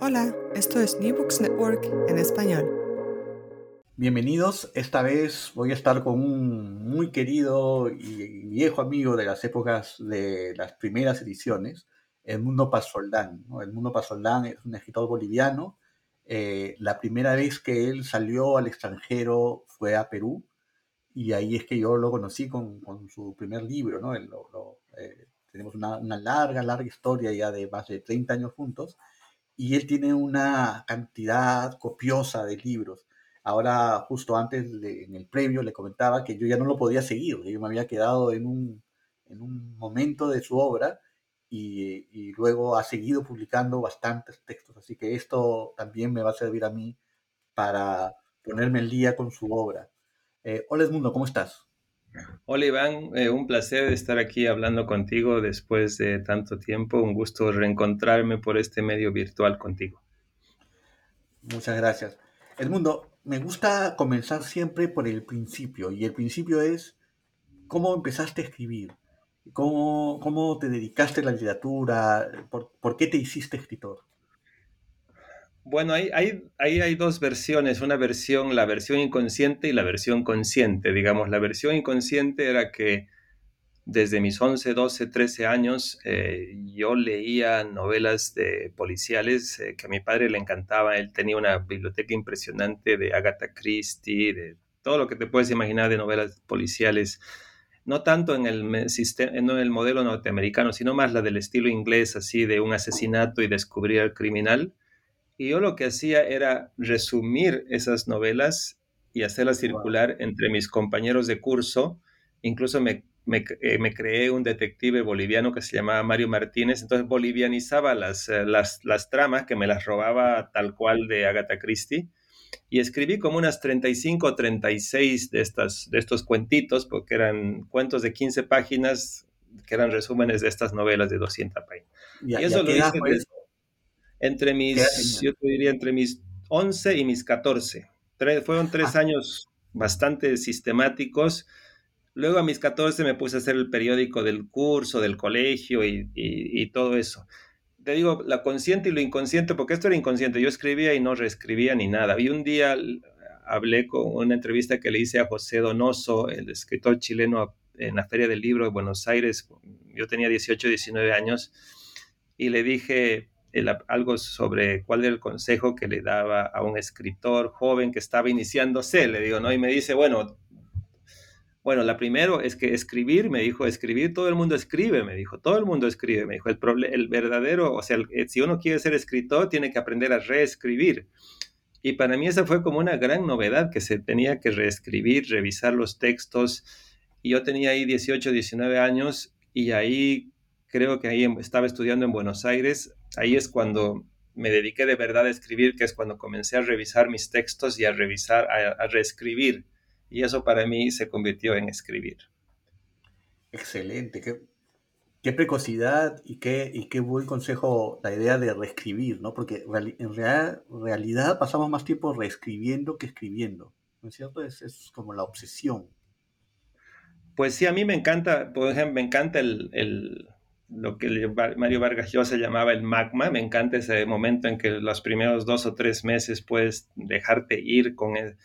Hola, esto es New Books Network en español. Bienvenidos, esta vez voy a estar con un muy querido y viejo amigo de las épocas de las primeras ediciones, Edmundo Pasoldán. ¿no? Edmundo Pasoldán es un escritor boliviano. Eh, la primera vez que él salió al extranjero fue a Perú y ahí es que yo lo conocí con, su primer libro. ¿no? Él lo- eh, tenemos una, una larga, larga historia ya de más de 30 años juntos y él tiene una cantidad copiosa de libros. Ahora, justo antes, en el previo, le comentaba que yo ya no lo podía seguir, yo me había quedado en un, en un momento de su obra y, y luego ha seguido publicando bastantes textos. Así que esto también me va a servir a mí para ponerme el día con su obra. Eh, hola Edmundo, ¿cómo estás? Hola Iván, eh, un placer estar aquí hablando contigo después de tanto tiempo. Un gusto reencontrarme por este medio virtual contigo. Muchas gracias. Edmundo, me gusta comenzar siempre por el principio y el principio es cómo empezaste a escribir, cómo, cómo te dedicaste a la literatura, por, por qué te hiciste escritor. Bueno, ahí, ahí, ahí hay dos versiones, una versión, la versión inconsciente y la versión consciente. Digamos, la versión inconsciente era que desde mis 11, 12, 13 años eh, yo leía novelas de policiales eh, que a mi padre le encantaba. Él tenía una biblioteca impresionante de Agatha Christie, de todo lo que te puedes imaginar de novelas policiales. No tanto en el, en el modelo norteamericano, sino más la del estilo inglés, así de un asesinato y descubrir al criminal. Y yo lo que hacía era resumir esas novelas y hacerlas circular entre mis compañeros de curso. Incluso me, me, eh, me creé un detective boliviano que se llamaba Mario Martínez. Entonces bolivianizaba las, eh, las, las tramas que me las robaba tal cual de Agatha Christie. Y escribí como unas 35 o 36 de, estas, de estos cuentitos, porque eran cuentos de 15 páginas, que eran resúmenes de estas novelas de 200 páginas. ¿Y, Y y a eso lo qué edad hice fue desde- eso? Entre ¿Qué edad mis, yo te diría entre mis 11 y mis 14. Tre- fueron tres Ah. años bastante sistemáticos. Luego a mis 14 me puse a hacer el periódico del curso, del colegio y, y- y todo eso. Te digo, la consciente y lo inconsciente, porque esto era inconsciente. Yo escribía y no reescribía ni nada. Y un día hablé con una entrevista que le hice a José Donoso, el escritor chileno, en la Feria del Libro de Buenos Aires. Yo tenía 18, 19 años y le dije algo sobre cuál era el consejo que le daba a un escritor joven que estaba iniciándose, le digo, ¿no? Y me dice, bueno, bueno, la primero es que escribir, me dijo, escribir, todo el mundo escribe, me dijo, todo el mundo escribe, me dijo, el, el verdadero, o sea, eh, si uno quiere ser escritor, tiene que aprender a reescribir. Y para mí esa fue como una gran novedad, que se tenía que reescribir, revisar los textos. Y yo tenía ahí 18, 19 años y ahí creo que ahí estaba estudiando en Buenos Aires. Ahí es cuando me dediqué de verdad a escribir, que es cuando comencé a revisar mis textos y a revisar, a, a reescribir. Y eso para mí se convirtió en escribir. Excelente, qué, qué precocidad y qué, y qué buen consejo la idea de reescribir, ¿no? Porque en real- realidad pasamos más tiempo reescribiendo que escribiendo, ¿no es cierto? Es, es como la obsesión. Pues sí, a mí me encanta, por ejemplo, me encanta el, el, lo que Mario Vargas Llosa llamaba el magma, me encanta ese momento en que los primeros dos o tres meses puedes dejarte ir con él.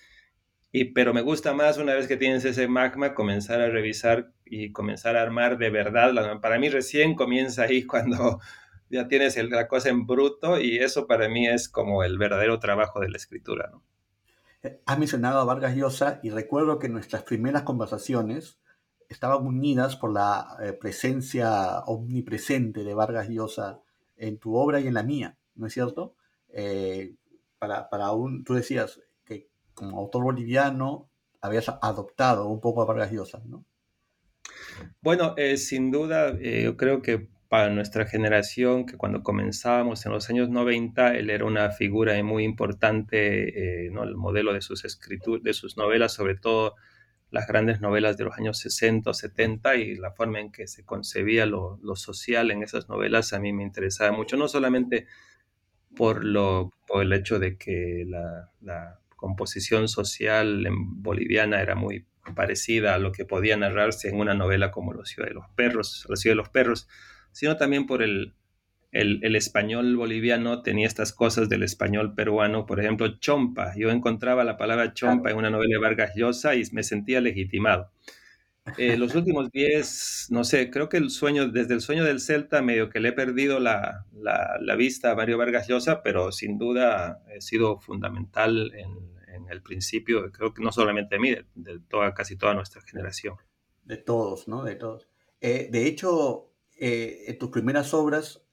Y, pero me gusta más una vez que tienes ese magma comenzar a revisar y comenzar a armar de verdad. Para mí recién comienza ahí cuando ya tienes la cosa en bruto y eso para mí es como el verdadero trabajo de la escritura. ¿no? Eh, has mencionado a Vargas Llosa y recuerdo que nuestras primeras conversaciones estaban unidas por la eh, presencia omnipresente de Vargas Llosa en tu obra y en la mía, ¿no es cierto? Eh, para, para un, tú decías que como autor boliviano habías adoptado un poco a Vargas Llosa, ¿no? Bueno, eh, sin duda, yo creo que para nuestra generación, que cuando comenzábamos en los años 90, él era una figura muy importante, ¿no? el modelo de sus escrituras, de sus novelas, sobre todo las grandes novelas de los años 60 o 70 y la forma en que se concebía lo, social en esas novelas a mí me interesaba mucho, no solamente por, lo, por el hecho de que la, composición social en boliviana era muy parecida a lo que podía narrarse en una novela como La de los perros, La ciudad de los perros, sino también por el, el, español boliviano tenía estas cosas del español peruano, por ejemplo, chompa. Yo encontraba la palabra chompa en una novela de Vargas Llosa y me sentía legitimado. Eh, los últimos 10, no sé, creo que el sueño, desde el sueño del Celta, medio que le he perdido la, la, vista a Mario Vargas Llosa, pero sin duda ha sido fundamental en, el principio, creo que no solamente de mí, de, toda, casi toda nuestra generación. De todos, ¿no? De todos. Eh, de hecho, eh, en tus primeras obras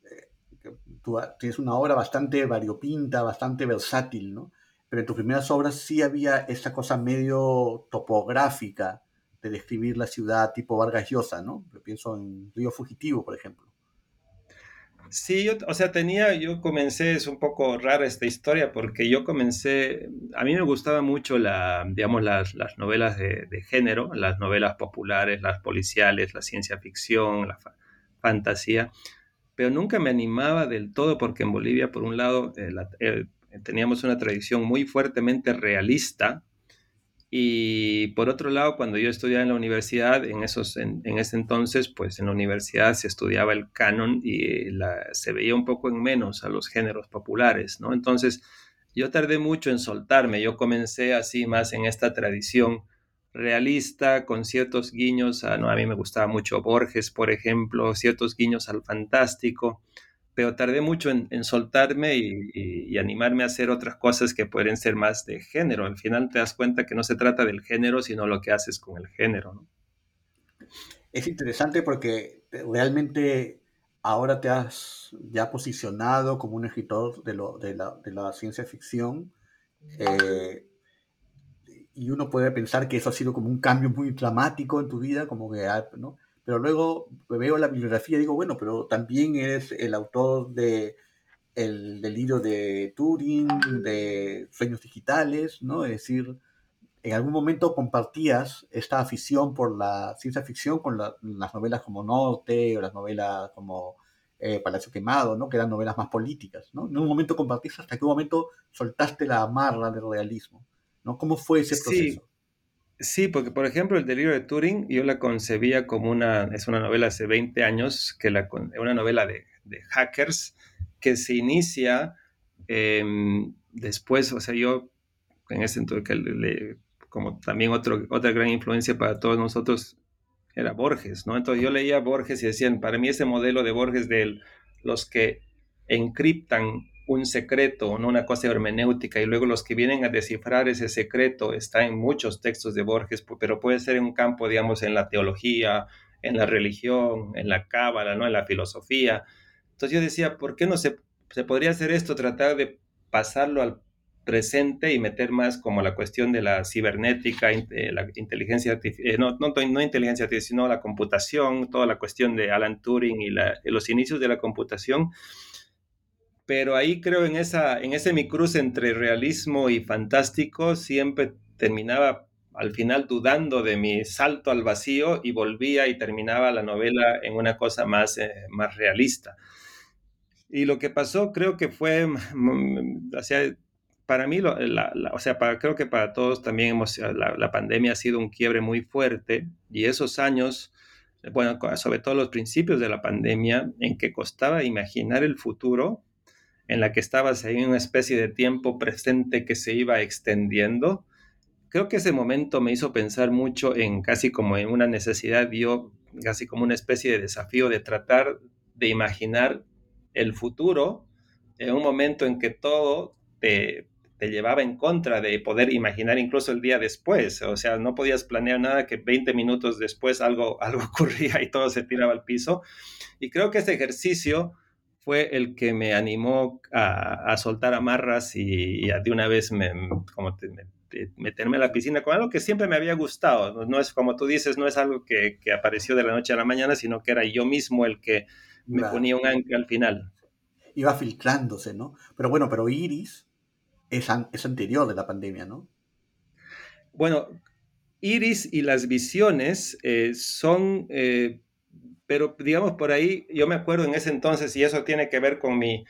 tú tienes una obra bastante variopinta, bastante versátil, ¿no? Pero en tus primeras obras sí había esa cosa medio topográfica de describir la ciudad tipo Vargas Llosa, ¿no? Yo pienso en Río Fugitivo, por ejemplo. Sí, yo, o sea, tenía, yo comencé, es un poco rara esta historia, porque yo comencé, a mí me gustaba mucho la, digamos, las, las novelas de, género, las novelas populares, las policiales, la ciencia ficción, la fantasía, pero nunca me animaba del todo porque en Bolivia, por un lado, eh, eh, teníamos una tradición muy fuertemente realista y por otro lado, cuando yo estudiaba en la universidad, en, esos, en, ese entonces, pues en la universidad se estudiaba el canon y se veía un poco en menos a los géneros populares, ¿no? Entonces, yo tardé mucho en soltarme, yo comencé así más en esta tradición realista, con ciertos guiños, a, no, a mí me gustaba mucho Borges, por ejemplo, ciertos guiños al fantástico, pero tardé mucho en, soltarme y, animarme a hacer otras cosas que pueden ser más de género. Al final te das cuenta que no se trata del género, sino lo que haces con el género. Es interesante porque realmente ahora te has ya posicionado como un escritor de, lo, de, la, de la, ciencia ficción. Eh, y uno puede pensar que eso ha sido como un cambio muy dramático en tu vida, como que, ah, ¿no? Pero luego veo la bibliografía y digo, bueno, pero también eres el autor de el delirio de Turing, de Sueños Digitales, ¿no? Es decir, en algún momento compartías esta afición por la ciencia ficción con las novelas como Norte o las novelas como eh, Palacio Quemado, ¿no? Que eran novelas más políticas, ¿no? En un momento compartiste hasta qué momento soltaste la amarra del realismo. ¿No? ¿Cómo fue ese proceso? Sí. porque por ejemplo el delirio de Turing yo la concebía como una, es una novela hace 20 años, que la, una novela de, hackers que se inicia em, después, o sea, yo en ese entonces, como también otro, otra gran influencia para todos nosotros era Borges, ¿no? Entonces yo leía Borges y decían, para mí ese modelo de Borges de los que encriptan un secreto, una cosa hermenéutica, y luego los que vienen a descifrar ese secreto está en muchos textos de Borges, pero puede ser en un campo, digamos, en la teología, en la religión, en la cábala, ¿no? en la filosofía. Entonces yo decía, ¿por qué no se, se podría hacer esto, tratar de pasarlo al presente y meter más como la cuestión de la cibernética, eh, la inteligencia artificial, eh, no, no, no, inteligencia artificial, sino la computación, toda la cuestión de Alan Turing y los inicios de la computación pero ahí creo en, esa, en ese mi cruz entre realismo y fantástico siempre terminaba al final dudando de mi salto al vacío y volvía y terminaba la novela en una cosa más, eh, más realista. Y lo que pasó creo que fue, mm, para mí, o sea, creo que para todos también hemos, la, pandemia ha sido un quiebre muy fuerte y esos años, bueno, sobre todo los principios de la pandemia, en que costaba imaginar el futuro, en la que estabas en una especie de tiempo presente que se iba extendiendo, creo que ese momento me hizo pensar mucho en casi como en una necesidad, yo casi como una especie de desafío de tratar de imaginar el futuro en un momento en que todo te, te llevaba en contra de poder imaginar incluso el día después. O sea, no podías planear nada que 20 minutos después algo, algo ocurría y todo se tiraba al piso. Y creo que ese ejercicio fue el que me animó a, soltar amarras y, de una vez me, como meterme a la piscina con algo que siempre me había gustado. No, es como tú dices, no es algo que, apareció de la noche a la mañana, sino que era yo mismo el que me ponía un ancla al final. Iba filtrándose, ¿no? Pero bueno, pero Iris es, es anterior de la pandemia, ¿no? Bueno, Iris y las visiones eh, son, eh, pero digamos por ahí, yo me acuerdo en ese entonces, y eso tiene que ver con mi,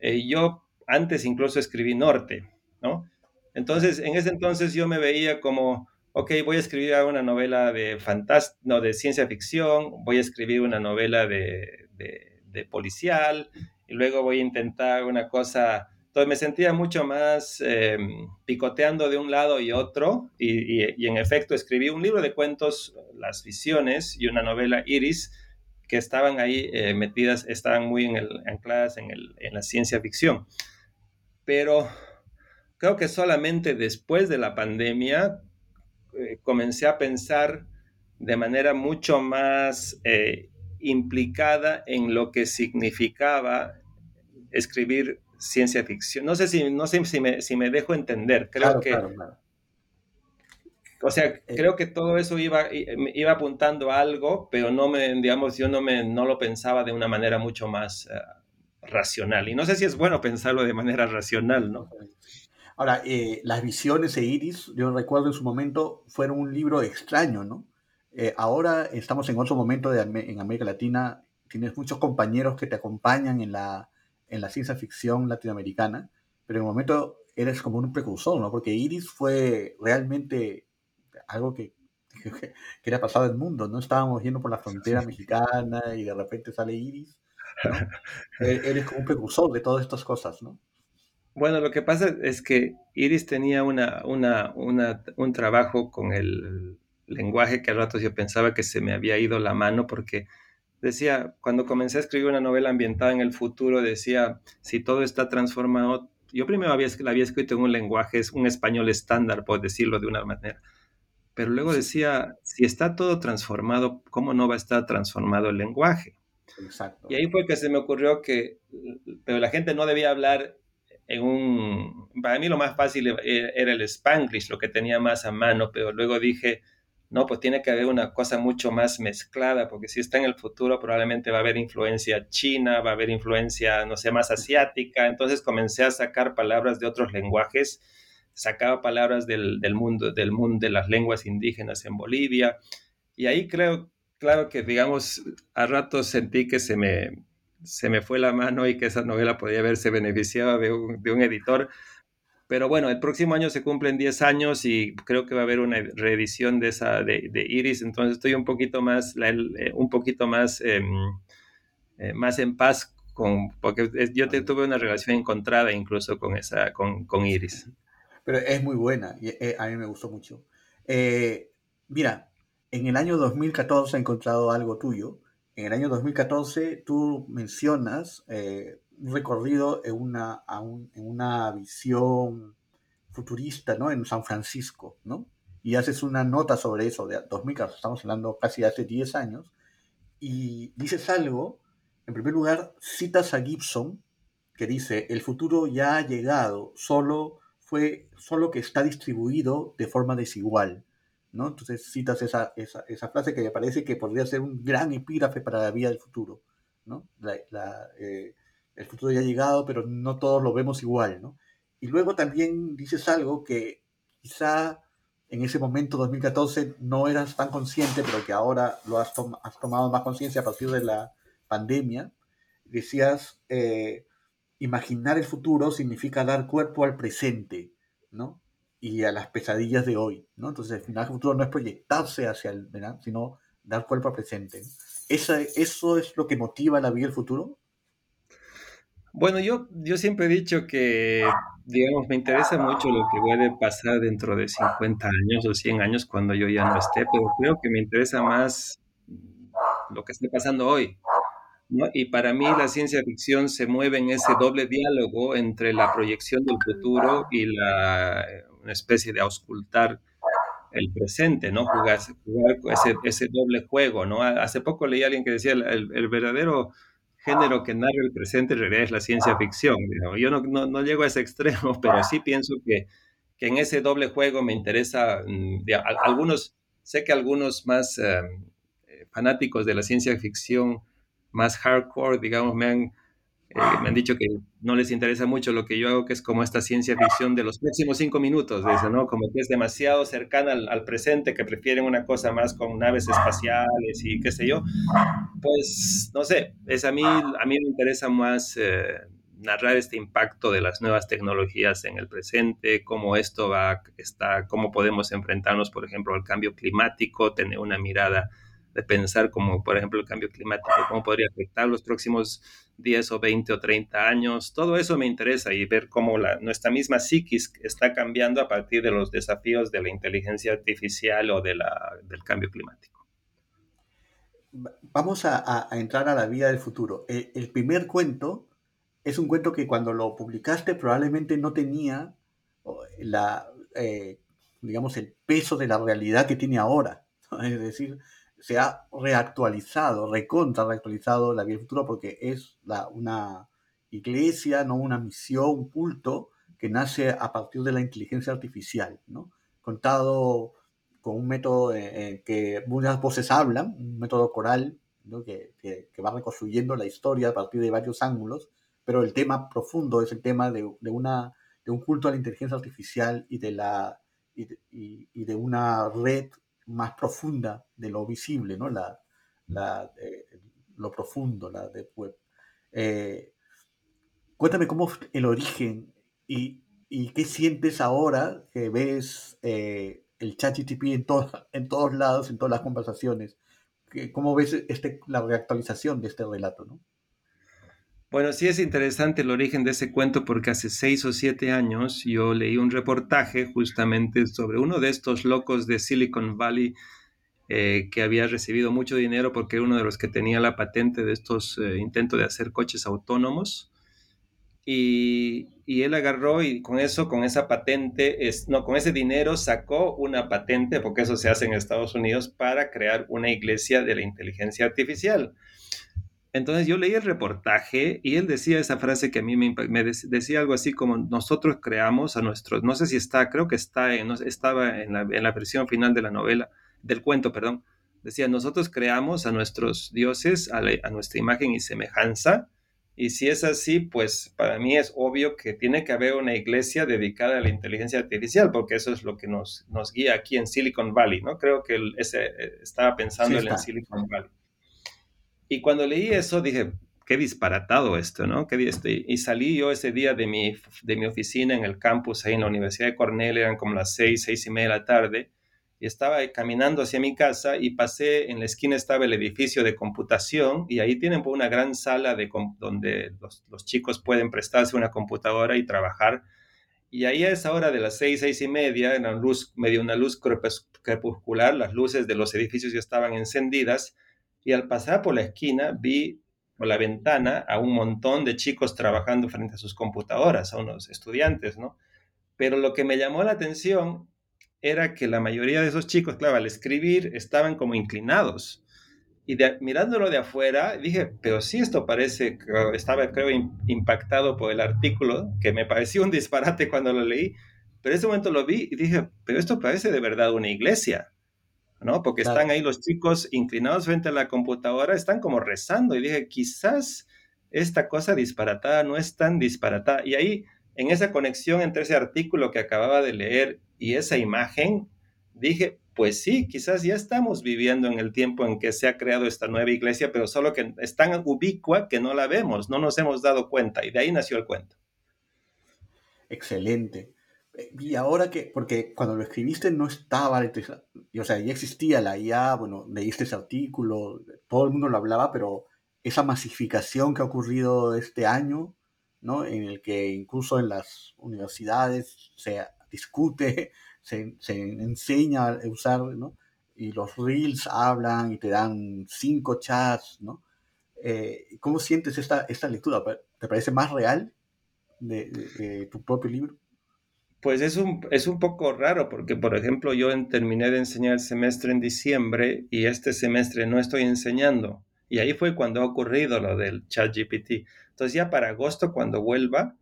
eh, yo antes incluso escribí Norte, ¿no? Entonces, en ese entonces yo me veía como, ok, voy a escribir una novela de no, de ciencia ficción, voy a escribir una novela de, de policial, y luego voy a intentar una cosa entonces me sentía mucho más em, picoteando de un lado y otro y, en efecto escribí un libro de cuentos, Las Visiones y una novela Iris que estaban ahí eh, metidas, estaban muy en el, ancladas en, el, en la ciencia ficción. Pero creo que solamente después de la pandemia eh, comencé a pensar de manera mucho más eh, implicada en lo que significaba escribir ciencia ficción. No sé si, no sé si, me, si me dejo entender. Creo que. O sea, eh, creo que todo eso iba, iba apuntando a algo, pero no me, digamos, yo no, me, no lo pensaba de una manera mucho más eh, racional. Y no sé si es bueno pensarlo de manera racional, ¿no? Ahora, eh, las visiones de Iris, yo recuerdo en su momento, fueron un libro extraño, ¿no? ahora estamos en otro momento de, en América Latina, tienes muchos compañeros que te acompañan en la, en la ciencia ficción latinoamericana, pero en el momento eres como un precursor, ¿no? Porque Iris fue realmente algo que, que, era pasado el mundo, ¿no? Estábamos yendo por la frontera mexicana y de repente sale Iris, e, eres como un precursor de todas estas cosas, ¿no? Bueno, lo que pasa es que Iris tenía una, una, una, un trabajo con el lenguaje que a ratos yo pensaba que se me había ido la mano porque decía, cuando comencé a escribir una novela ambientada en el futuro, decía, si todo está transformado, yo primero había, la había escrito en un lenguaje, es un español estándar, por decirlo de una manera, pero luego decía, si está todo transformado, ¿cómo no va a estar transformado el lenguaje? Exacto. Y ahí fue que se me ocurrió que, pero la gente no debía hablar en un, para mí lo más fácil era el spanglish, lo que tenía más a mano, pero luego dije, no, pues tiene que haber una cosa mucho más mezclada, porque si está en el futuro probablemente va a haber influencia china, va a haber influencia, no sé, más asiática. Entonces comencé a sacar palabras de otros lenguajes, sacaba palabras del, mundo, del mundo de las lenguas indígenas en Bolivia. Y ahí creo, claro que, digamos, a ratos sentí que se me, se me fue la mano y que esa novela podía haberse beneficiado de un, de un editor pero bueno, el próximo año se cumplen 10 años y creo que va a haber una reedición de esa de, Iris, entonces estoy un poquito más, eh, un poquito más, em, eh, más en paz con, porque yo te, tuve una relación encontrada incluso con esa, con, con Iris. Pero es muy buena y eh, a mí me gustó mucho. mira, en el año 2014 he encontrado algo tuyo. En el año 2014 tú mencionas un recorrido en una, en una visión futurista, ¿no? En San Francisco, ¿no? Y haces una nota sobre eso de 2014, estamos hablando casi de hace 10 años, y dices algo, en primer lugar, citas a Gibson, que dice, el futuro ya ha llegado, solo, fue, solo que está distribuido de forma desigual. ¿no? Entonces citas esa, esa, esa, frase que me parece que podría ser un gran epígrafe para la vida del futuro. ¿no? La, eh, el futuro ya ha llegado, pero no todos lo vemos igual, ¿no? Y luego también dices algo que quizá en ese momento, 2014, no eras tan consciente, pero que ahora lo has, tomado más conciencia a partir de la pandemia. Decías, eh, imaginar el futuro significa dar cuerpo al presente, ¿no? Y a las pesadillas de hoy, ¿no? Entonces, al final, el futuro no es proyectarse hacia el, ¿verdad? Sino dar cuerpo al presente. ¿Esa, ¿Eso es lo que motiva la vida del futuro? Bueno, yo, yo siempre he dicho que, digamos, me interesa mucho lo que puede pasar dentro de 50 años o 100 años cuando yo ya no esté, pero creo que me interesa más lo que esté pasando hoy. Y para mí la ciencia ficción se mueve en ese doble diálogo entre la proyección del futuro y la, una especie de auscultar el presente, ¿no? Jugar, jugar ese, ese, doble juego, ¿no? Hace poco leí a alguien que decía el, el verdadero género que narra el presente en realidad es la ciencia ficción. Yo no, no, no, llego a ese extremo, pero sí pienso que, que en ese doble juego me interesa, mm, algunos, sé que algunos más em, eh, fanáticos de la ciencia ficción, más hardcore, digamos, me han, eh, me han dicho que no les interesa mucho lo que yo hago, que es como esta ciencia ficción de los próximos cinco minutos, eso, ¿no? Como que es demasiado cercana al, al, presente, que prefieren una cosa más con naves espaciales y qué sé yo. Pues, no sé, es a mí, a mí me interesa más eh, narrar este impacto de las nuevas tecnologías en el presente, cómo esto va, está, cómo podemos enfrentarnos, por ejemplo, al cambio climático, tener una mirada de pensar como, por ejemplo, el cambio climático, cómo podría afectar los próximos 10 o 20 o 30 años. Todo eso me interesa y ver cómo nuestra misma psiquis está cambiando a partir de los desafíos de la inteligencia artificial o de la, del cambio climático. Vamos a, entrar a la vida del futuro. El, el, primer cuento es un cuento que cuando lo publicaste probablemente no tenía la, eh, digamos, el peso de la realidad que tiene ahora. Es decir, se ha reactualizado, recontra reactualizado la del futuro porque es la, una iglesia, no una misión, un culto que nace a partir de la inteligencia artificial, ¿no? contado con un método que muchas voces hablan, un método coral ¿no? que, que, va reconstruyendo la historia a partir de varios ángulos, pero el tema profundo es el tema de, de una, de un culto a la inteligencia artificial y de, la, y, y de una red más profunda de lo visible, ¿no? La, la, eh, lo profundo, la de web. Eh, cuéntame cómo el origen y, y, qué sientes ahora que ves eh, el chat en, to en todos lados, en todas las conversaciones. ¿Cómo ves este, la reactualización de este relato? ¿no? Bueno, sí es interesante el origen de ese cuento porque hace seis o siete años yo leí un reportaje justamente sobre uno de estos locos de Silicon Valley eh, que había recibido mucho dinero porque era uno de los que tenía la patente de estos eh, intentos de hacer coches autónomos. Y, y, él agarró y con eso, con esa patente, es, no, con ese dinero sacó una patente, porque eso se hace en Estados Unidos, para crear una iglesia de la inteligencia artificial. Entonces yo leí el reportaje y él decía esa frase que a mí me, me decía algo así como nosotros creamos a nuestros, no sé si está, creo que está en, estaba en la, en la, versión final de la novela, del cuento, perdón, decía nosotros creamos a nuestros dioses a, la, a nuestra imagen y semejanza y si es así, pues para mí es obvio que tiene que haber una iglesia dedicada a la inteligencia artificial, porque eso es lo que nos, nos guía aquí en Silicon Valley, ¿no? Creo que el, ese, eh, estaba pensando sí, en Silicon Valley. Y cuando leí eso dije, qué disparatado esto, ¿no? Qué este, y salí yo ese día de mi, de mi oficina en el campus, ahí en la Universidad de Cornell, eran como las seis, seis y media de la tarde, y estaba caminando hacia mi casa y pasé, en la esquina estaba el edificio de computación, y ahí tienen una gran sala de, donde los, chicos pueden prestarse una computadora y trabajar. Y ahí a esa hora de las seis, seis y media, en la luz, medio una luz crepuscular, las luces de los edificios ya estaban encendidas, y al pasar por la esquina vi por la ventana a un montón de chicos trabajando frente a sus computadoras, a unos estudiantes, ¿no? Pero lo que me llamó la atención era que la mayoría de esos chicos, claro, al escribir estaban como inclinados. Y de, mirándolo de afuera, dije, pero sí esto parece, estaba creo impactado por el artículo, que me pareció un disparate cuando lo leí, pero en ese momento lo vi y dije, pero esto parece de verdad una iglesia. ¿No? Porque claro. están ahí los chicos inclinados frente a la computadora, están como rezando y dije, quizás esta cosa disparatada no es tan disparatada. Y ahí, en esa conexión entre ese artículo que acababa de leer y esa imagen, dije, pues sí, quizás ya estamos viviendo en el tiempo en que se ha creado esta nueva iglesia, pero solo que es tan ubicua que no la vemos, no nos hemos dado cuenta y de ahí nació el cuento. Excelente. Y ahora que, porque cuando lo escribiste no estaba, o sea, ya existía la IA, bueno, leíste ese artículo, todo el mundo lo hablaba, pero esa masificación que ha ocurrido este año, ¿no? En el que incluso en las universidades se discute se, enseña a usar, ¿no? Y los reels hablan y te dan cinco chats, ¿no? Eh, ¿Cómo sientes esta, esta lectura? ¿Te parece más real de, tu propio libro? Pues es un, es un poco raro porque, por ejemplo, yo terminé de enseñar el semestre en diciembre y este semestre no estoy enseñando. Y ahí fue cuando ha ocurrido lo del chat GPT. Entonces ya para agosto, cuando vuelva,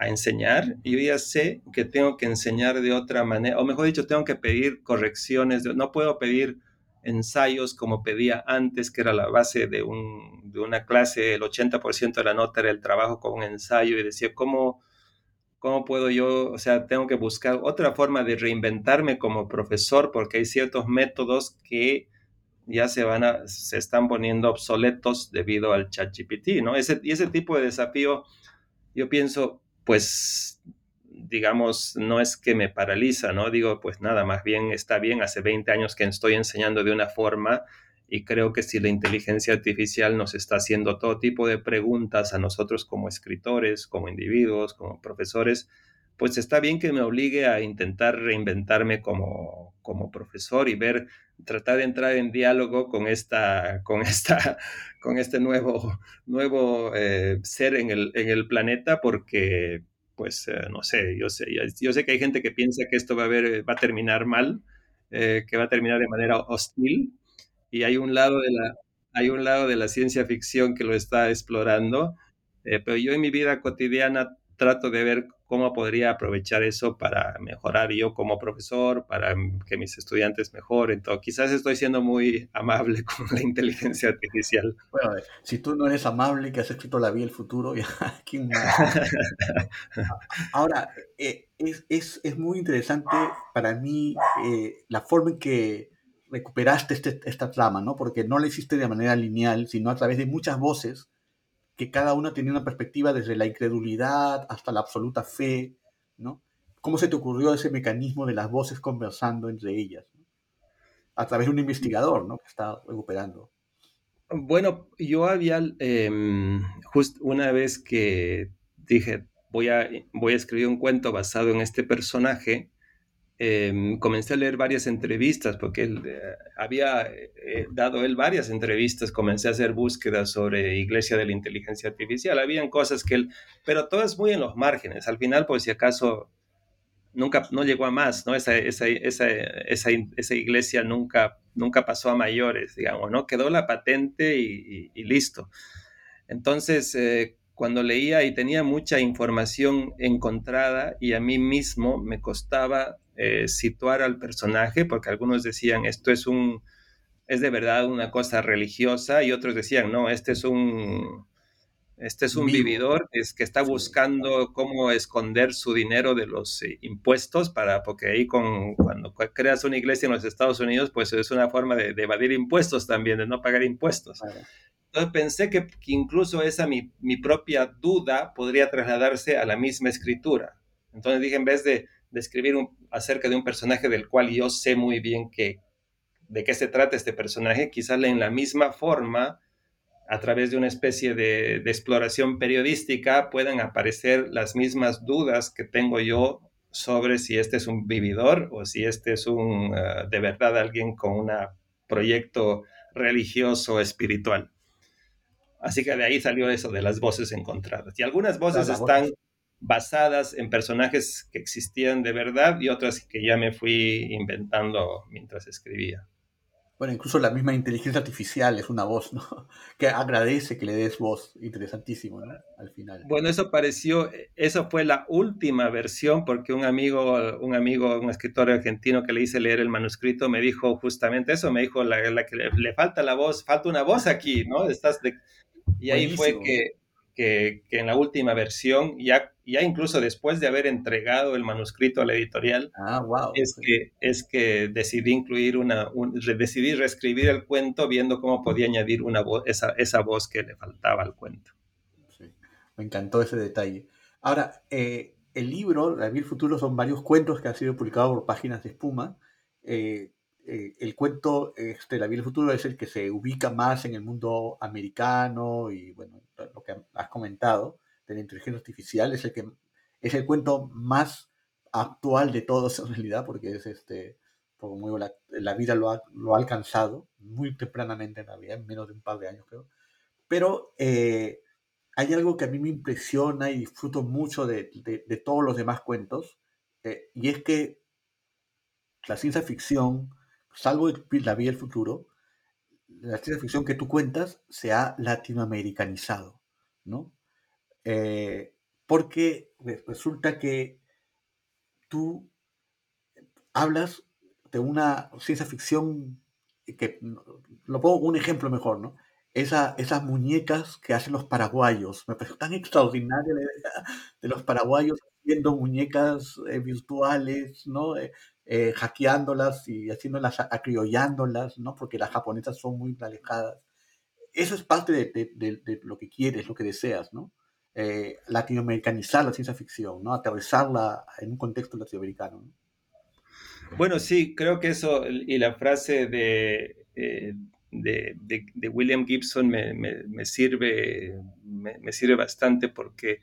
a enseñar, yo ya sé que tengo que enseñar de otra manera, o mejor dicho, tengo que pedir correcciones, no puedo pedir ensayos como pedía antes, que era la base de, un, de una clase, el 80% de la nota era el trabajo con un ensayo, y decía, ¿cómo, ¿cómo puedo yo, o sea, tengo que buscar otra forma de reinventarme como profesor, porque hay ciertos métodos que ya se van a, se están poniendo obsoletos debido al chat GPT, ¿no? Y ese tipo de desafío, yo pienso, pues digamos, no es que me paraliza, ¿no? Digo, pues nada, más bien está bien, hace 20 años que estoy enseñando de una forma y creo que si la inteligencia artificial nos está haciendo todo tipo de preguntas a nosotros como escritores, como individuos, como profesores, pues está bien que me obligue a intentar reinventarme como, como profesor y ver, tratar de entrar en diálogo con esta, con esta, con este nuevo, nuevo eh, ser en el, en el planeta, porque, pues, eh, no sé, yo sé, yo sé que hay gente que piensa que esto va a, ver, va a terminar mal, eh, que va a terminar de manera hostil, y hay un lado de la, hay un lado de la ciencia ficción que lo está explorando, pero yo en mi vida cotidiana trato de ver cómo podría aprovechar eso para mejorar yo como profesor, para que mis estudiantes mejoren. Todo. Quizás estoy siendo muy amable con la inteligencia artificial. Bueno, si tú no eres amable, que has escrito La vida del futuro, ¿quién más? Ahora, eh, es, es, es, muy interesante para mí eh, la forma en que recuperaste este, esta trama, ¿no? Porque no la hiciste de manera lineal, sino a través de muchas voces que cada una tenía una perspectiva desde la incredulidad hasta la absoluta fe, ¿no? ¿Cómo se te ocurrió ese mecanismo de las voces conversando entre ellas? A través de un investigador, ¿no? Que está recuperando. Bueno, yo había, eh, justo una vez que dije, voy a, voy a escribir un cuento basado en este personaje, Em, comencé a leer varias entrevistas porque él, eh, había eh, dado él varias entrevistas, comencé a hacer búsquedas sobre Iglesia de la Inteligencia Artificial, habían cosas que él, pero todas muy en los márgenes, al final pues si acaso nunca, no llegó a más, ¿no? Esa, esa, esa, esa iglesia nunca, nunca pasó a mayores, digamos, ¿no? Quedó la patente y, y, listo. Entonces, eh, cuando leía y tenía mucha información encontrada y a mí mismo me costaba eh, situar al personaje, porque algunos decían esto es un, es de verdad una cosa religiosa y otros decían no, este es un, este es un vividor es que está buscando cómo esconder su dinero de los eh, impuestos para, porque ahí con, cuando creas una iglesia en los Estados Unidos, pues es una forma de, evadir impuestos también, de no pagar impuestos. Entonces pensé que, incluso esa mi, propia duda podría trasladarse a la misma escritura. Entonces dije, en vez de, escribir acerca de un personaje del cual yo sé muy bien que, de qué se trata este personaje, quizás en la misma forma, a través de una especie de, exploración periodística, puedan aparecer las mismas dudas que tengo yo sobre si este es un vividor o si este es un, eh, de verdad alguien con un proyecto religioso espiritual. Así que de ahí salió eso de las voces encontradas. Y algunas voces están basadas en personajes que existían de verdad y otras que ya me fui inventando mientras escribía. Bueno, incluso la misma inteligencia artificial es una voz, ¿no? Que agradece que le des voz. Interesantísimo, ¿no? Al final. Bueno, eso pareció, eso fue la última versión porque un amigo, un amigo, un escritor argentino que le hice leer el manuscrito me dijo justamente eso, me dijo la, que le, falta la voz, falta una voz aquí, ¿no? Estás de... Y ahí fue que que, en la última versión, ya, ya incluso después de haber entregado el manuscrito a la editorial, ah, wow, es, que, es que decidí incluir una, decidí reescribir el cuento viendo cómo podía añadir una voz, esa, esa voz que le faltaba al cuento. Sí, me encantó ese detalle. Ahora, eh, el libro, La vida futuro, son varios cuentos que han sido publicados por páginas de espuma. Eh, eh, el cuento este, La vida del futuro es el que se ubica más en el mundo americano y, bueno, lo que has comentado de la inteligencia artificial, es el que es el cuento más actual de todos en realidad, porque es este, como la, la vida lo ha, lo ha, alcanzado muy tempranamente en la vida, en menos de un par de años creo. Pero eh, hay algo que a mí me impresiona y disfruto mucho de, de, todos los demás cuentos, eh, y es que la ciencia ficción, salvo la vida del futuro, la ciencia ficción que tú cuentas se ha latinoamericanizado, ¿no? Eh, porque resulta que tú hablas de una ciencia ficción que, lo pongo un ejemplo mejor, ¿no? Esa, esas muñecas que hacen los paraguayos, me parece tan extraordinaria la idea de los paraguayos haciendo muñecas eh, virtuales, ¿no? Eh, eh, hackeándolas y haciéndolas, acriollándolas, ¿no? Porque las japonesas son muy alejadas. Eso es parte de, lo que quieres, lo que deseas, ¿no? Eh, latinoamericanizar la ciencia ficción, ¿no? Aterrizarla en un contexto latinoamericano. Bueno, sí, creo que eso y la frase de, eh, de, William Gibson me, sirve, me, sirve bastante porque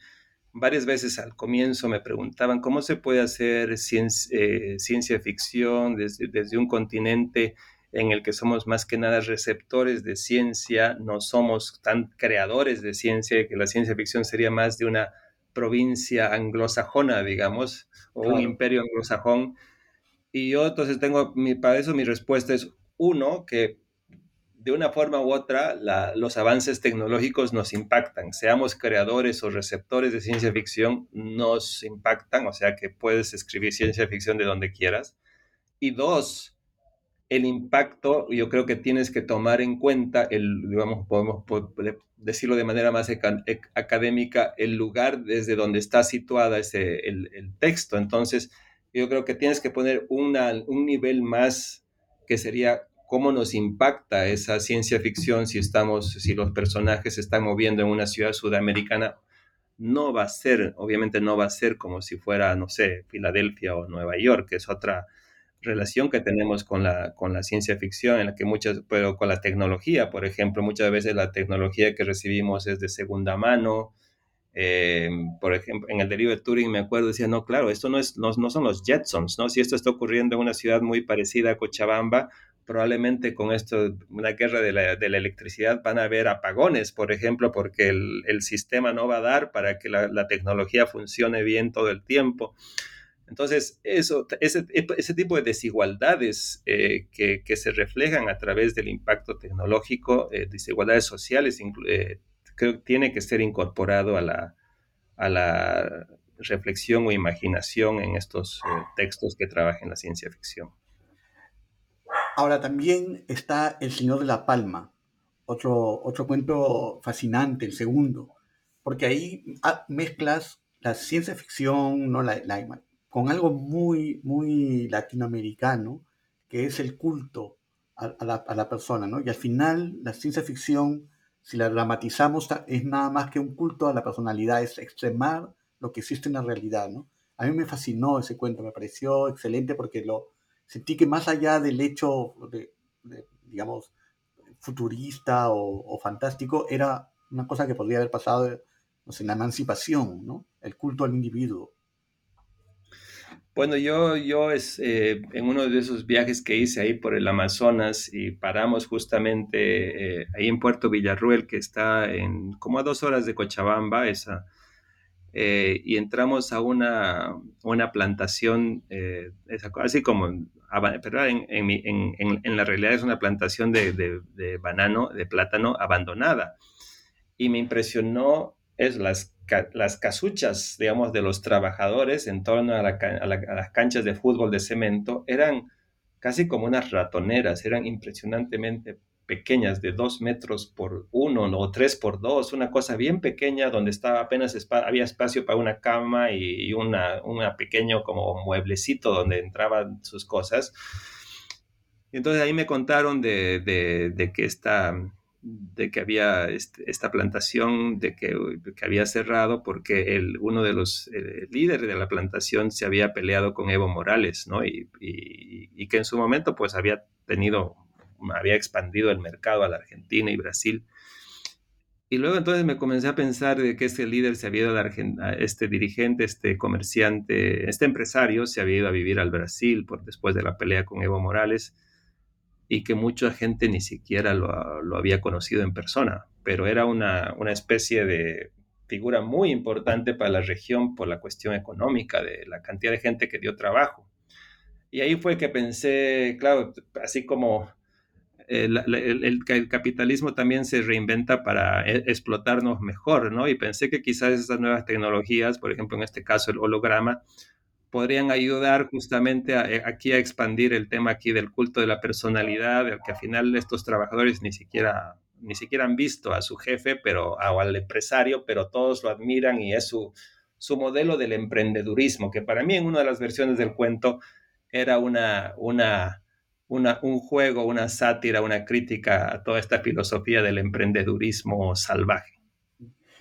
varias veces al comienzo me preguntaban cómo se puede hacer ciencia, eh, ciencia ficción desde, desde, un continente en el que somos más que nada receptores de ciencia, no somos tan creadores de ciencia, que la ciencia ficción sería más de una provincia anglosajona, digamos, o un imperio anglosajón. Y yo entonces tengo, mi, para eso mi respuesta es, uno, que de una forma u otra, los avances tecnológicos nos impactan. Seamos creadores o receptores de ciencia ficción, nos impactan, o sea que puedes escribir ciencia ficción de donde quieras. Y dos, el impacto, yo creo que tienes que tomar en cuenta, el, digamos, podemos decirlo de manera más académica, el lugar desde donde está situada ese, el, texto. Entonces, yo creo que tienes que poner una, un nivel más que sería cómo nos impacta esa ciencia ficción si estamos, si los personajes se están moviendo en una ciudad sudamericana, no va a ser, obviamente no va a ser como si fuera, no sé, Filadelfia o Nueva York, que es otra relación que tenemos con la, con la ciencia ficción, en la que muchas, pero con la tecnología, por ejemplo, muchas veces la tecnología que recibimos es de segunda mano, eh, por ejemplo, en el delirio de Turing me acuerdo, decía, no, claro, esto no, es, no, no, son los Jetsons, ¿no? Si esto está ocurriendo en una ciudad muy parecida a Cochabamba, probablemente con esto, una guerra de la, de la, electricidad, van a haber apagones, por ejemplo, porque el, el sistema no va a dar para que la, la, tecnología funcione bien todo el tiempo. Entonces, eso, ese, ese tipo de desigualdades eh, que, que, se reflejan a través del impacto tecnológico, eh, desigualdades sociales, eh, creo que tiene que ser incorporado a la, a la reflexión o imaginación en estos textos que trabajan la ciencia ficción. Ahora también está El Señor de la Palma, otro, otro cuento fascinante, el segundo, porque ahí ah, mezclas la ciencia ficción con algo muy, muy latinoamericano, que es el culto a, la, a, la, persona, ¿no? Y al final la ciencia ficción, si la dramatizamos, es nada más que un culto a la personalidad, es extremar lo que existe en la realidad, ¿no? A mí me fascinó ese cuento, me pareció excelente porque lo, sentí que más allá del hecho, de, digamos, futurista o, fantástico, era una cosa que podría haber pasado en la emancipación, ¿no? El culto al individuo. Bueno, yo, yo es, eh, en uno de esos viajes que hice ahí por el Amazonas y paramos justamente eh, ahí en Puerto Villarruel, que está en como a dos horas de Cochabamba, esa, eh, y entramos a una, una plantación, así como pero en, en, la realidad es una plantación de, de, banano, de plátano abandonada. Y me impresionó es las, las casuchas, digamos, de los trabajadores en torno a, las canchas de fútbol de cemento, eran casi como unas ratoneras, eran impresionantemente pequeñas de dos metros por uno o tres por dos, una cosa bien pequeña donde estaba apenas había espacio para una cama y, una, pequeño como mueblecito donde entraban sus cosas. Y entonces ahí me contaron de, de que esta de que había esta plantación, de que, había cerrado porque el, uno de los líderes de la plantación se había peleado con Evo Morales, ¿no? Y, que en su momento pues había tenido, había expandido el mercado a la Argentina y Brasil. Y luego entonces me comencé a pensar de que este líder se había ido a la Argentina, este dirigente, este comerciante, este empresario se había ido a vivir al Brasil por, después de la pelea con Evo Morales y que mucha gente ni siquiera lo, había conocido en persona, pero era una, especie de figura muy importante para la región por la cuestión económica, de la cantidad de gente que dio trabajo. Y ahí fue que pensé, claro, así como el, el, capitalismo también se reinventa para e, explotarnos mejor, ¿no? Y pensé que quizás esas nuevas tecnologías, por ejemplo, en este caso el holograma, podrían ayudar justamente eh, aquí a expandir el tema aquí del culto de la personalidad, del que al final estos trabajadores ni siquiera, ni siquiera han visto a su jefe pero, o al empresario, pero todos lo admiran y es su, su modelo del emprendedurismo, que para mí en una de las versiones del cuento era una, una, una, un juego, una sátira, una crítica a toda esta filosofía del emprendedurismo salvaje.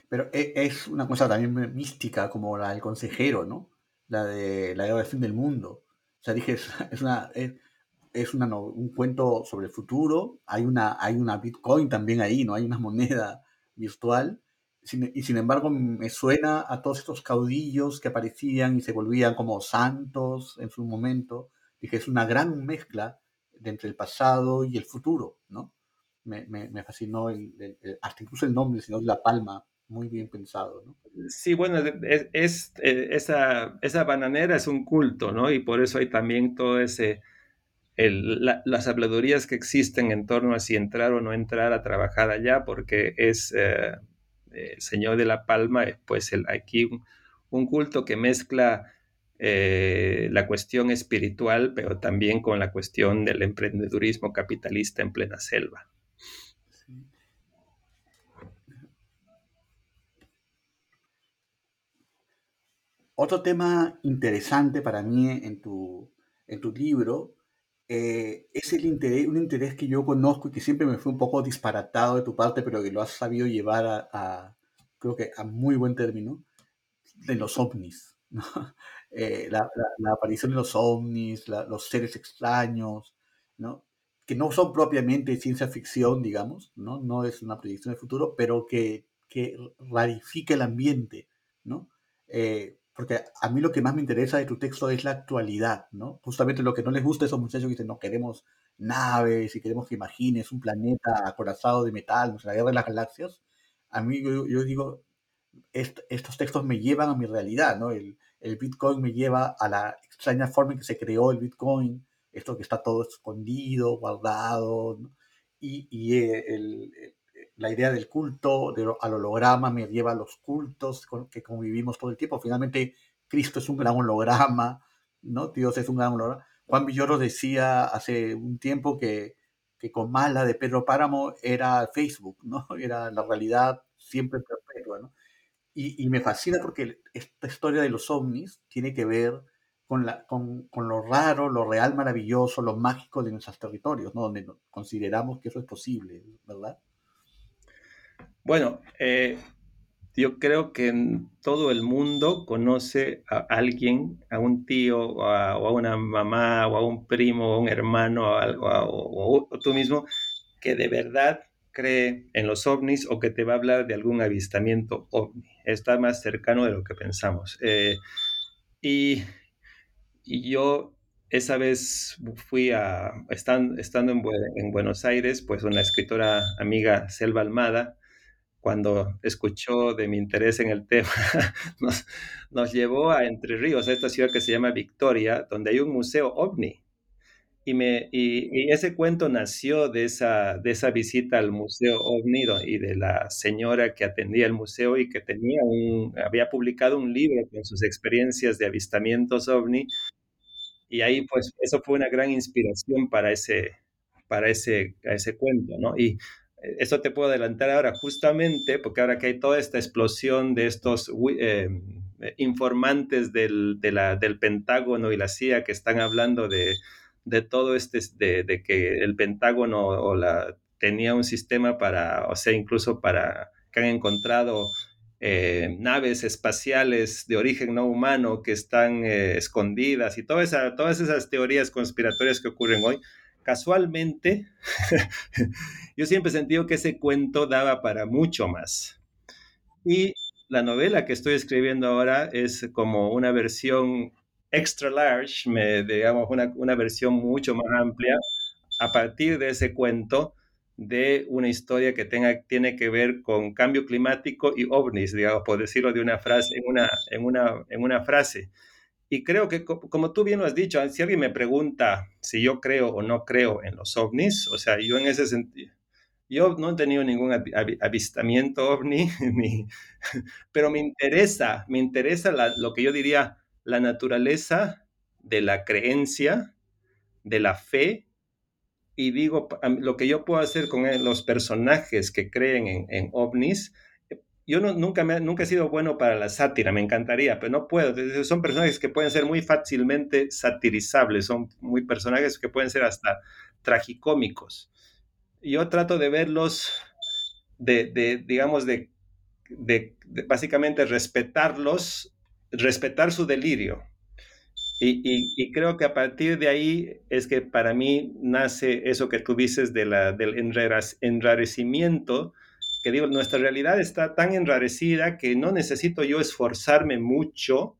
Pero e, es una cosa también mística como la del consejero, ¿no? la de la del fin del mundo. O sea, dije, es, una, es, una, un cuento sobre el futuro, hay una, hay una Bitcoin también ahí, ¿no? Hay una moneda virtual. y sin embargo me suena a todos estos caudillos que aparecían y se volvían como santos en su momento. Dije, es una gran mezcla entre el pasado y el futuro, ¿no? Me, fascinó el, hasta incluso el nombre, el de la Palma, muy bien pensado, ¿no? Sí, bueno, es, eh, esa, esa, bananera es un culto, ¿no? Y por eso hay también todo ese, las habladurías que existen en torno a si entrar o no entrar a trabajar allá, porque es eh, el Señor de la Palma, pues el, aquí un, culto que mezcla eh, la cuestión espiritual, pero también con la cuestión del emprendedurismo capitalista en plena selva. Otro tema interesante para mí en tu, en tu libro eh, es el interés, un interés que yo conozco y que siempre me fue un poco disparatado de tu parte, pero que lo has sabido llevar a, creo que a muy buen término, de los ovnis. Eh, la, aparición de los ovnis, los seres extraños, ¿no? que no son propiamente ciencia ficción, digamos, no, no es una predicción del futuro, pero que, que rarifica el ambiente. ¿no? Eh, porque a mí lo que más me interesa de tu texto es la actualidad, ¿no? Justamente lo que no les gusta a esos muchachos que dicen, no queremos naves y queremos que imagines un planeta acorazado de metal, la guerra de las galaxias. A mí yo, digo, estos textos me llevan a mi realidad, ¿no? El, el, Bitcoin me lleva a la extraña forma en que se creó el Bitcoin, esto que está todo escondido, guardado, y, el, la idea del culto al holograma me lleva a los cultos con, que convivimos todo el tiempo. Finalmente, Cristo es un gran holograma, ¿no? Dios es un gran holograma. Juan Villoro decía hace un tiempo que, que con Mala de Pedro Páramo era Facebook, ¿no? Era la realidad siempre perpetua, ¿no? Y, y me fascina porque esta historia de los ovnis tiene que ver con, la, con, con, lo raro, lo real maravilloso, lo mágico de nuestros territorios, ¿no? Donde consideramos que eso es posible, ¿verdad? Bueno, eh, yo creo que en todo el mundo conoce a alguien, a un tío, o a, una mamá, o a un primo, o un hermano, o, o, tú mismo, que de verdad cree en los ovnis o que te va a hablar de algún avistamiento ovni. Está más cercano de lo que pensamos. Eh, y, yo esa vez fui a, estando, estando en, en, Buenos Aires, pues una escritora amiga, Selva Almada, cuando escuchó de mi interés en el tema, nos, nos, llevó a Entre Ríos, a esta ciudad que se llama Victoria, donde hay un museo ovni. Y, me, y, ese cuento nació de esa, de esa visita al museo ovni y de la señora que atendía el museo y que tenía un, había publicado un libro con sus experiencias de avistamientos ovni. Y ahí pues eso fue una gran inspiración para ese, para ese, ese cuento, ¿no? Y eso te puedo adelantar ahora, justamente porque ahora que hay toda esta explosión de estos eh, informantes del, del Pentágono y la CIA que están hablando de, de todo este, de, que el Pentágono tenía un sistema para, o sea, incluso para que han encontrado eh, naves espaciales de origen no humano que están eh, escondidas y toda todas esas teorías conspiratorias que ocurren hoy, casualmente, yo siempre he sentido que ese cuento daba para mucho más. Y la novela que estoy escribiendo ahora es como una versión extra large, me, digamos, una, una versión mucho más amplia a partir de ese cuento de una historia que tenga, tiene que ver con cambio climático y ovnis, digamos, por decirlo de una frase, en una, en una, en una frase. Y creo que, como tú bien lo has dicho, si alguien me pregunta si yo creo o no creo en los ovnis, o sea, yo en ese sentido, yo no he tenido ningún avistamiento ovni, pero me interesa, me interesa lo que yo diría la naturaleza de la creencia, de la fe, y digo, lo que yo puedo hacer con los personajes que creen en, en ovnis, yo nunca, nunca he sido bueno para la sátira, me encantaría, pero no puedo. Son personajes que pueden ser muy fácilmente satirizables, son muy personajes que pueden ser hasta tragicómicos. Yo trato de verlos, de, de digamos, de, básicamente respetarlos, respetar su delirio. Y, y, creo que a partir de ahí es que para mí nace eso que tú dices de la, del enrarecimiento que digo, nuestra realidad está tan enrarecida que no necesito yo esforzarme mucho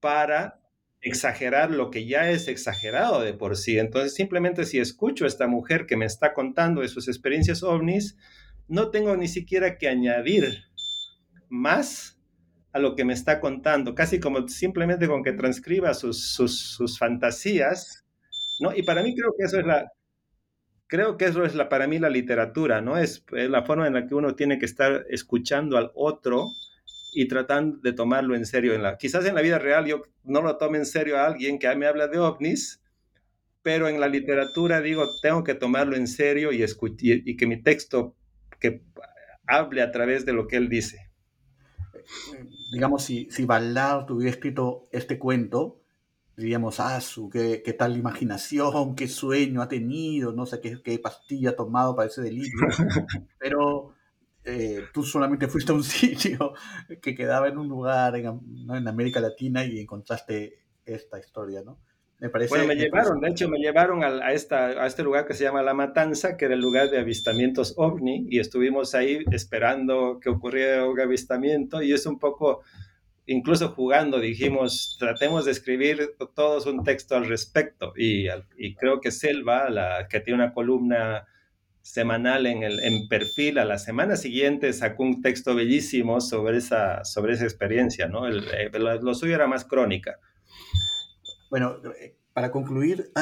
para exagerar lo que ya es exagerado de por sí. Entonces, simplemente si escucho a esta mujer que me está contando de sus experiencias ovnis, no tengo ni siquiera que añadir más a lo que me está contando, casi como simplemente con que transcriba sus, sus, sus fantasías, ¿no? Y para mí creo que eso es la, creo que eso es la, para mí la literatura, ¿no? Es, la forma en la que uno tiene que estar escuchando al otro y tratando de tomarlo en serio. En la, quizás en la vida real yo no lo tome en serio a alguien que me habla de ovnis, pero en la literatura digo, tengo que tomarlo en serio y, y, y que mi texto que hable a través de lo que él dice. Digamos, si, si Ballard hubiera escrito este cuento, diríamos, ah, su, qué, tal imaginación, qué sueño ha tenido, no sé qué, qué pastilla ha tomado para ese delirio. Pero eh, tú solamente fuiste a un sitio que quedaba en un lugar en, en, América Latina y encontraste esta historia, ¿no? Me parece, bueno, me llevaron, de hecho, me llevaron a, a, esta, a este lugar que se llama La Matanza, que era el lugar de avistamientos ovni, y estuvimos ahí esperando que ocurriera un avistamiento, y es un poco incluso jugando dijimos, tratemos de escribir todos un texto al respecto. Y, y creo que Selva, la que tiene una columna semanal en, el, en perfil, a la semana siguiente sacó un texto bellísimo sobre esa, sobre esa experiencia, ¿no? El, eh, lo, lo, suyo era más crónica. Bueno, eh, para concluir,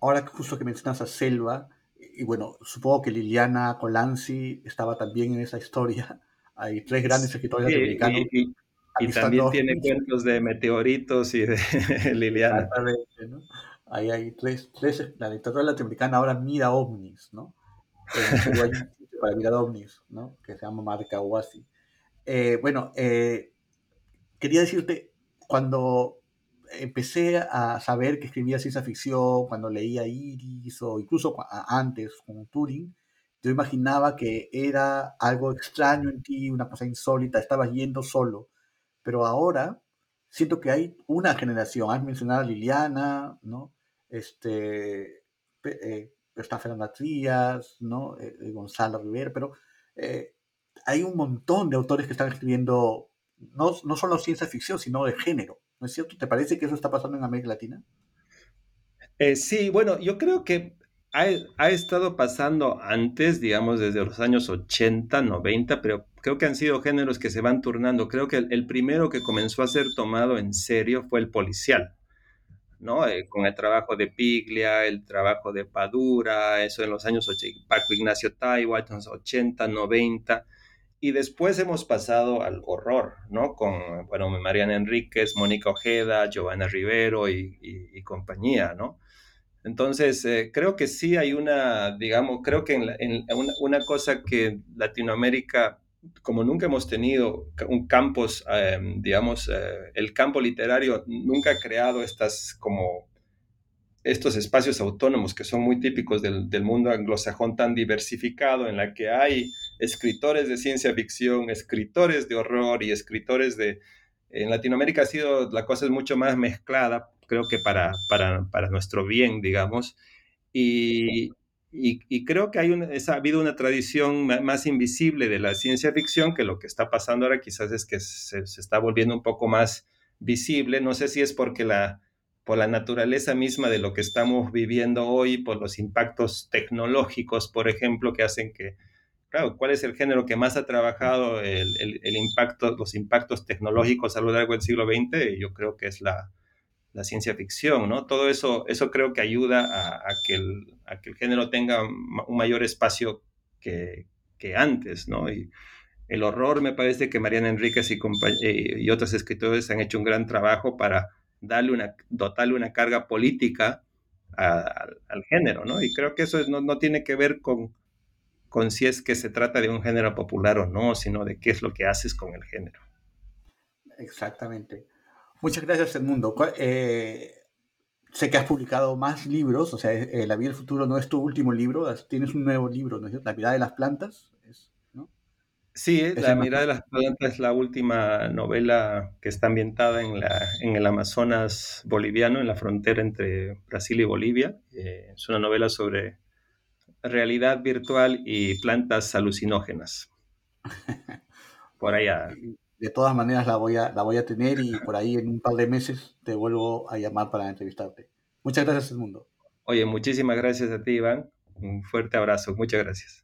ahora justo que mencionas a Selva, y bueno, supongo que Liliana Colanzi estaba también en esa historia. Hay tres grandes escritores sí, americanos. Y, y también tiene cuentos de meteoritos y de Liliana. ¿no? Ahí hay tres, tres, la literatura latinoamericana ahora mira ovnis, ¿no? para mirar ovnis, ¿no? Que se llama Marca Oasi. Eh, bueno, eh, quería decirte, cuando empecé a saber que escribía ciencia ficción, cuando leía Iris o incluso antes con Turing, yo imaginaba que era algo extraño en ti, una cosa insólita, estabas yendo solo pero ahora siento que hay una generación, has mencionado a Liliana, ¿no? Este, eh, está Fernanda Trías, ¿no? Eh, eh, Gonzalo Rivera, pero eh, hay un montón de autores que están escribiendo no, no solo ciencia ficción, sino de género, ¿no es cierto? ¿Te parece que eso está pasando en América Latina? Eh, sí, bueno, yo creo que ha, ha, estado pasando antes, digamos, desde los años 80, 90, pero creo que han sido géneros que se van turnando. Creo que el, primero que comenzó a ser tomado en serio fue el policial, ¿no? Eh, con el trabajo de Piglia, el trabajo de Padura, eso en los años 80, Paco Ignacio Taiwa, en los 80, 90. Y después hemos pasado al horror, ¿no? Con, bueno, Mariana Enríquez, Mónica Ojeda, Giovanna Rivero y, compañía, ¿no? Entonces, eh, creo que sí hay una, digamos, creo que en, una, cosa que Latinoamérica, como nunca hemos tenido un campus, em, digamos, eh, el campo literario nunca ha creado estas como estos espacios autónomos que son muy típicos del, del, mundo anglosajón tan diversificado, en la que hay escritores de ciencia ficción, escritores de horror y escritores de... En Latinoamérica ha sido, la cosa es mucho más mezclada, creo que para, para, para nuestro bien, digamos. Y, y, creo que hay ha habido una tradición más invisible de la ciencia ficción que lo que está pasando ahora quizás es que se, se, está volviendo un poco más visible. No sé si es porque la, por la naturaleza misma de lo que estamos viviendo hoy, por los impactos tecnológicos, por ejemplo, que hacen que, claro, ¿cuál es el género que más ha trabajado el, el, el impacto, los impactos tecnológicos a lo largo del siglo XX? Yo creo que es la, la ciencia ficción, ¿no? Todo eso, eso creo que ayuda a, que, el, que, el, género tenga un mayor espacio que, que, antes, ¿no? Y el horror me parece que Mariana Enríquez y, eh, y otros escritores han hecho un gran trabajo para darle una, dotarle una carga política al género, ¿no? Y creo que eso no, no tiene que ver con, con si es que se trata de un género popular o no, sino de qué es lo que haces con el género. Exactamente. Muchas gracias, Edmundo. Eh, sé que has publicado más libros, o sea, eh, La vida del futuro no es tu último libro, tienes un nuevo libro, ¿no es cierto? La mirada de las plantas. ¿no? Sí, La mirada de las plantas es la última novela que está ambientada en, la, en el Amazonas boliviano, en la frontera entre Brasil y Bolivia. Eh, es una novela sobre realidad virtual y plantas alucinógenas. Por allá de todas maneras la voy, a, la voy a tener y por ahí en un par de meses te vuelvo a llamar para entrevistarte. Muchas gracias, Edmundo. Oye, muchísimas gracias a ti, Iván. Un fuerte abrazo. Muchas gracias.